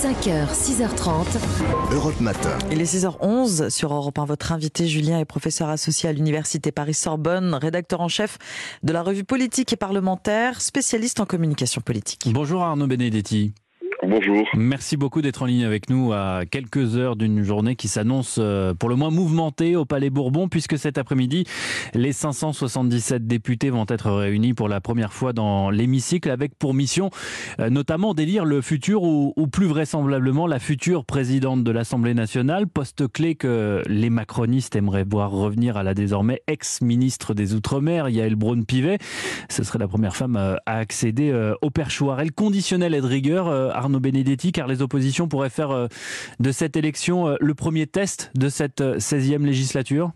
5h, 6h30. Europe Matin. Il est 6h11 sur Europe 1. Votre invité Julien est professeur associé à l'Université Paris-Sorbonne, rédacteur en chef de la revue politique et parlementaire, spécialiste en communication politique. Bonjour Arnaud Benedetti. Bonjour. Merci beaucoup d'être en ligne avec nous à quelques heures d'une journée qui s'annonce euh, pour le moins mouvementée au Palais Bourbon, puisque cet après-midi, les 577 députés vont être réunis pour la première fois dans l'hémicycle, avec pour mission euh, notamment d'élire le futur ou, plus vraisemblablement la future présidente de l'Assemblée nationale, poste clé que les macronistes aimeraient voir revenir à la désormais ex-ministre des Outre-mer, Yael Braun-Pivet. Ce serait la première femme euh, à accéder au perchoir. Elle conditionnelle et de rigueur, Arnaud Benedetti, car les oppositions pourraient faire euh, de cette élection euh, le premier test de cette 16e euh, législature?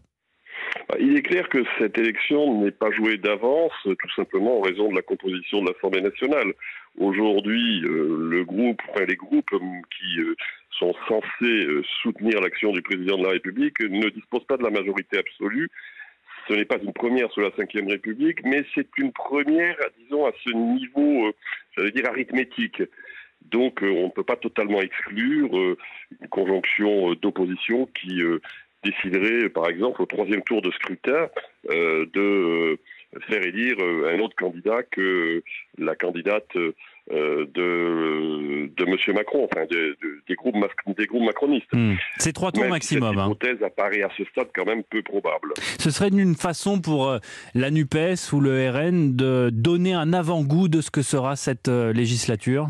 Bah, il est clair que cette élection n'est pas jouée d'avance, tout simplement en raison de la composition de l'Assemblée nationale. Aujourd'hui, le groupe, les groupes qui sont censés soutenir l'action du président de la République ne disposent pas de la majorité absolue. Ce n'est pas une première sous la Ve République, mais c'est une première, disons, à ce niveau, j'allais dire, arithmétique. Donc euh, on ne peut pas totalement exclure euh, une conjonction euh, d'opposition qui déciderait, par exemple, au troisième tour de scrutin, de faire élire un autre candidat que la candidate de, de M. Macron, enfin des, groupes, des groupes macronistes. Hmm. C'est trois tours maximum. Cette hein. hypothèse apparaît à ce stade quand même peu probable. Ce serait une façon pour la NUPES ou le RN de donner un avant-goût de ce que sera cette législature?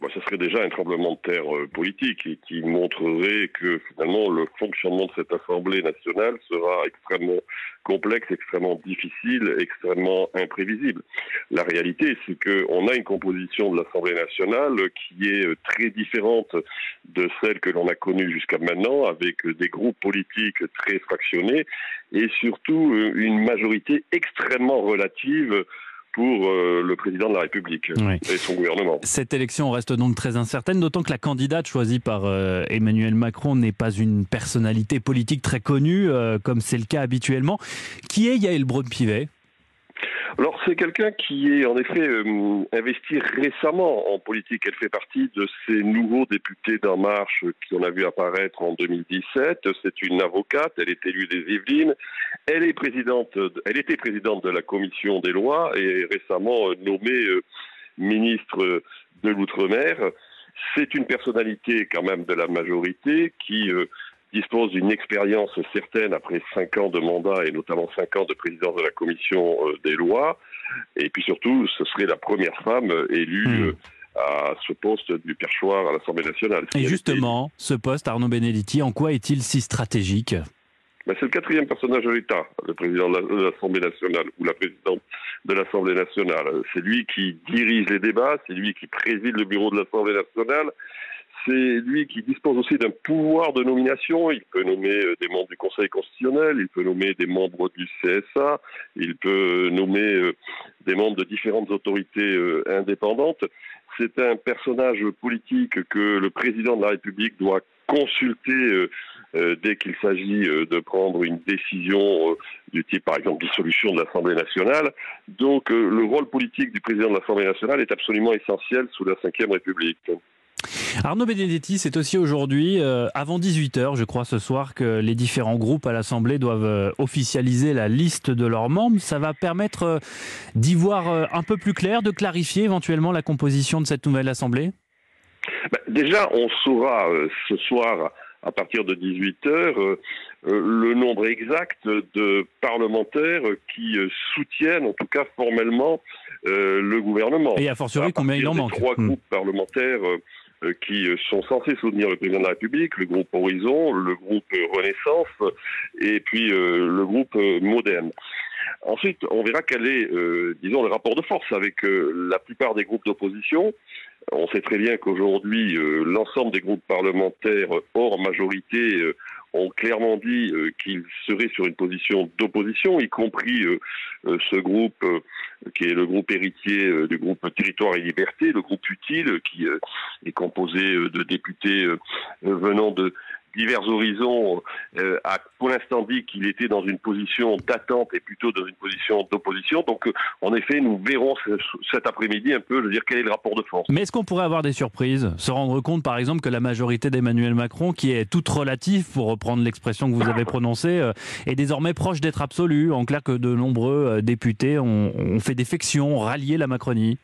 Bah, ce serait déjà un tremblement de terre euh, politique et qui montrerait que finalement le fonctionnement de cette Assemblée nationale sera extrêmement complexe, extrêmement difficile, extrêmement imprévisible. La réalité, c'est qu'on a une composition de l'Assemblée nationale qui est euh, très différente de celle que l'on a connue jusqu'à maintenant, avec des groupes politiques très fractionnés et surtout euh, une majorité extrêmement relative pour euh, le président de la République et son gouvernement. Cette élection reste donc très incertaine, d'autant que la candidate choisie par euh, Emmanuel Macron n'est pas une personnalité politique très connue, euh, comme c'est le cas habituellement. Qui est Yael Braun-Pivet alors c'est quelqu'un qui est en effet euh, investi récemment en politique. Elle fait partie de ces nouveaux députés d'En Marche qu'on a vu apparaître en 2017. C'est une avocate, elle est élue des Yvelines. Elle est présidente, elle était présidente de la commission des lois et récemment nommée euh, ministre de l'outre-mer. C'est une personnalité quand même de la majorité qui euh, dispose d'une expérience certaine après cinq ans de mandat et notamment cinq ans de présidence de la commission euh, des lois. Et puis surtout, ce serait la première femme élue. Hmm. Euh, à ce poste du perchoir à l'Assemblée nationale. Et justement, ce poste, Arnaud Benedetti, en quoi est-il si stratégique? Ben, c'est le quatrième personnage de l'État, le président de l'Assemblée nationale ou la présidente de l'Assemblée nationale. C'est lui qui dirige les débats, c'est lui qui préside le bureau de l'Assemblée nationale, c'est lui qui dispose aussi d'un pouvoir de nomination. Il peut nommer euh, des membres du Conseil constitutionnel, il peut nommer des membres du CSA, il peut nommer euh, des membres de différentes autorités euh, indépendantes. C'est un personnage politique que le président de la République doit consulter dès qu'il s'agit de prendre une décision du type, par exemple, dissolution de l'Assemblée nationale. Donc, le rôle politique du président de l'Assemblée nationale est absolument essentiel sous la Ve République. Arnaud Benedetti, c'est aussi aujourd'hui, euh, avant 18h, je crois ce soir, que les différents groupes à l'Assemblée doivent euh, officialiser la liste de leurs membres. Ça va permettre euh, d'y voir un peu plus clair, de clarifier éventuellement la composition de cette nouvelle Assemblée? Bah, Déjà, on saura ce soir, à partir de 18h, le nombre exact de parlementaires qui soutiennent, en tout cas formellement, le gouvernement. Et a fortiori, combien il en manque? Trois hmm. groupes parlementaires qui sont censés soutenir le président de la République, le groupe Horizon, le groupe Renaissance et puis euh, le groupe Moderne. Ensuite, on verra quel est, euh, disons, le rapport de force avec la plupart des groupes d'opposition. On sait très bien qu'aujourd'hui, l'ensemble des groupes parlementaires hors majorité ont clairement dit euh, qu'ils seraient sur une position d'opposition, y compris euh, euh, ce groupe qui est le groupe héritier du groupe Territoire et Liberté, le groupe utile qui est composé de députés venant de divers horizons a pour l'instant dit qu'il était dans une position d'attente et plutôt dans une position d'opposition. Donc, en effet, nous verrons cet après-midi un peu, je veux dire, quel est le rapport de force. Mais est-ce qu'on pourrait avoir des surprises? Se rendre compte, par exemple, que la majorité d'Emmanuel Macron, qui est toute relative, pour reprendre l'expression que vous avez prononcée, est désormais proche d'être absolue. En clair, que de nombreux députés ont, ont fait défection, ont rallié la Macronie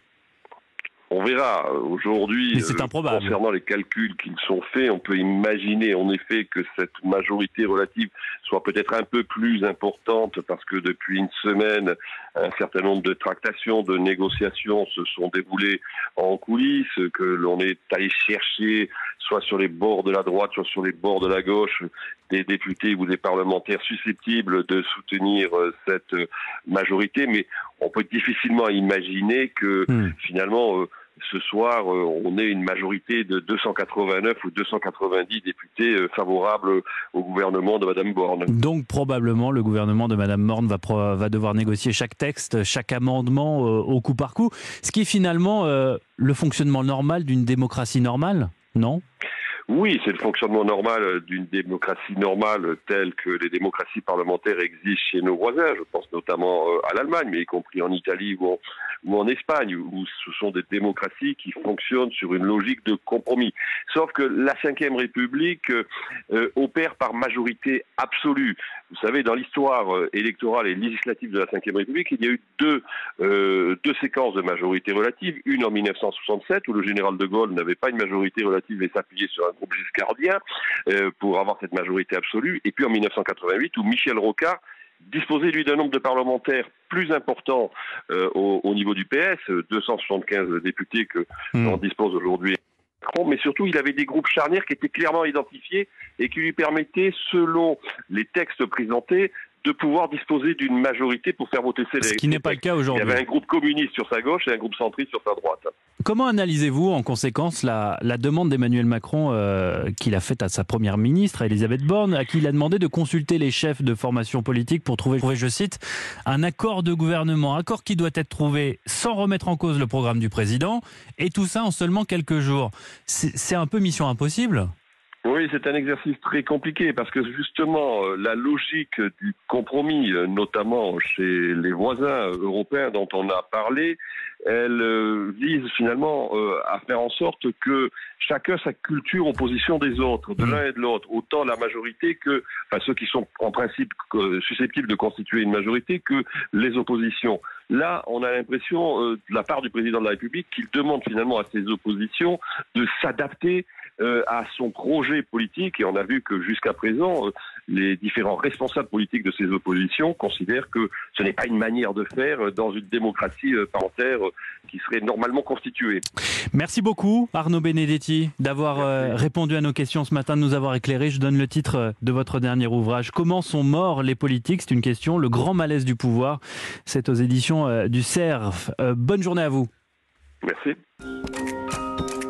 on verra. Aujourd'hui, euh, concernant les calculs qui sont faits, on peut imaginer en effet que cette majorité relative soit peut-être un peu plus importante parce que depuis une semaine, un certain nombre de tractations, de négociations se sont déroulées en coulisses, que l'on est allé chercher soit sur les bords de la droite, soit sur les bords de la gauche, des députés ou des parlementaires susceptibles de soutenir euh, cette majorité, mais on peut difficilement imaginer que hmm. finalement euh, ce soir, euh, on ait une majorité de 289 ou 290 députés euh, favorables au gouvernement de Mme Borne. Donc probablement le gouvernement de Mme Borne va, va devoir négocier chaque texte, chaque amendement au coup par coup, ce qui est finalement le fonctionnement normal d'une démocratie normale, non? Oui, c'est le fonctionnement normal d'une démocratie normale telle que les démocraties parlementaires existent chez nos voisins. Je pense notamment à l'Allemagne, mais y compris en Italie ou en, Espagne, où ce sont des démocraties qui fonctionnent sur une logique de compromis. Sauf que la Ve République euh, opère par majorité absolue. Vous savez, dans l'histoire euh, électorale et législative de la Ve République, il y a eu deux, euh, deux séquences de majorité relative. Une en 1967, où le général de Gaulle n'avait pas une majorité relative et s'appuyait sur un groupe giscardien pour avoir cette majorité absolue. Et puis en 1988, où Michel Rocard disposer lui d'un nombre de parlementaires plus important euh, au, niveau du PS, 275 députés que hmm. dispose aujourd'hui mais surtout il avait des groupes charnières qui étaient clairement identifiés et qui lui permettaient, selon les textes présentés, de pouvoir disposer d'une majorité pour faire voter ces Ce qui n'est pas le cas aujourd'hui. Il y avait un groupe communiste sur sa gauche et un groupe centriste sur sa droite. Comment analysez-vous en conséquence la, demande d'Emmanuel Macron euh, qu'il a faite à sa première ministre, Elisabeth Borne, à qui il a demandé de consulter les chefs de formation politique pour trouver, je cite, un accord de gouvernement, accord qui doit être trouvé sans remettre en cause le programme du président, et tout ça en seulement quelques jours. C'est un peu mission impossible oui, c'est un exercice très compliqué parce que justement, euh, la logique du compromis, euh, notamment chez les voisins européens dont on a parlé, elle euh, vise finalement à faire en sorte que chacun sa culture en position des autres, de l'un et de l'autre, autant la majorité que, enfin ceux qui sont en principe susceptibles de constituer une majorité que les oppositions. Là, on a l'impression de la part du président de la République qu'il demande finalement à ses oppositions de s'adapter euh, à son projet politique. Et on a vu que jusqu'à présent, euh, les différents responsables politiques de ces oppositions considèrent que ce n'est pas une manière de faire dans une démocratie euh, parlementaire qui serait normalement constituée. Merci beaucoup Arnaud Benedetti d'avoir répondu à nos questions ce matin, de nous avoir éclairé. Je donne le titre de votre dernier ouvrage. Comment sont morts les politiques? C'est une question. Le grand malaise du pouvoir. C'est aux éditions du CERF. bonne journée à vous. Merci.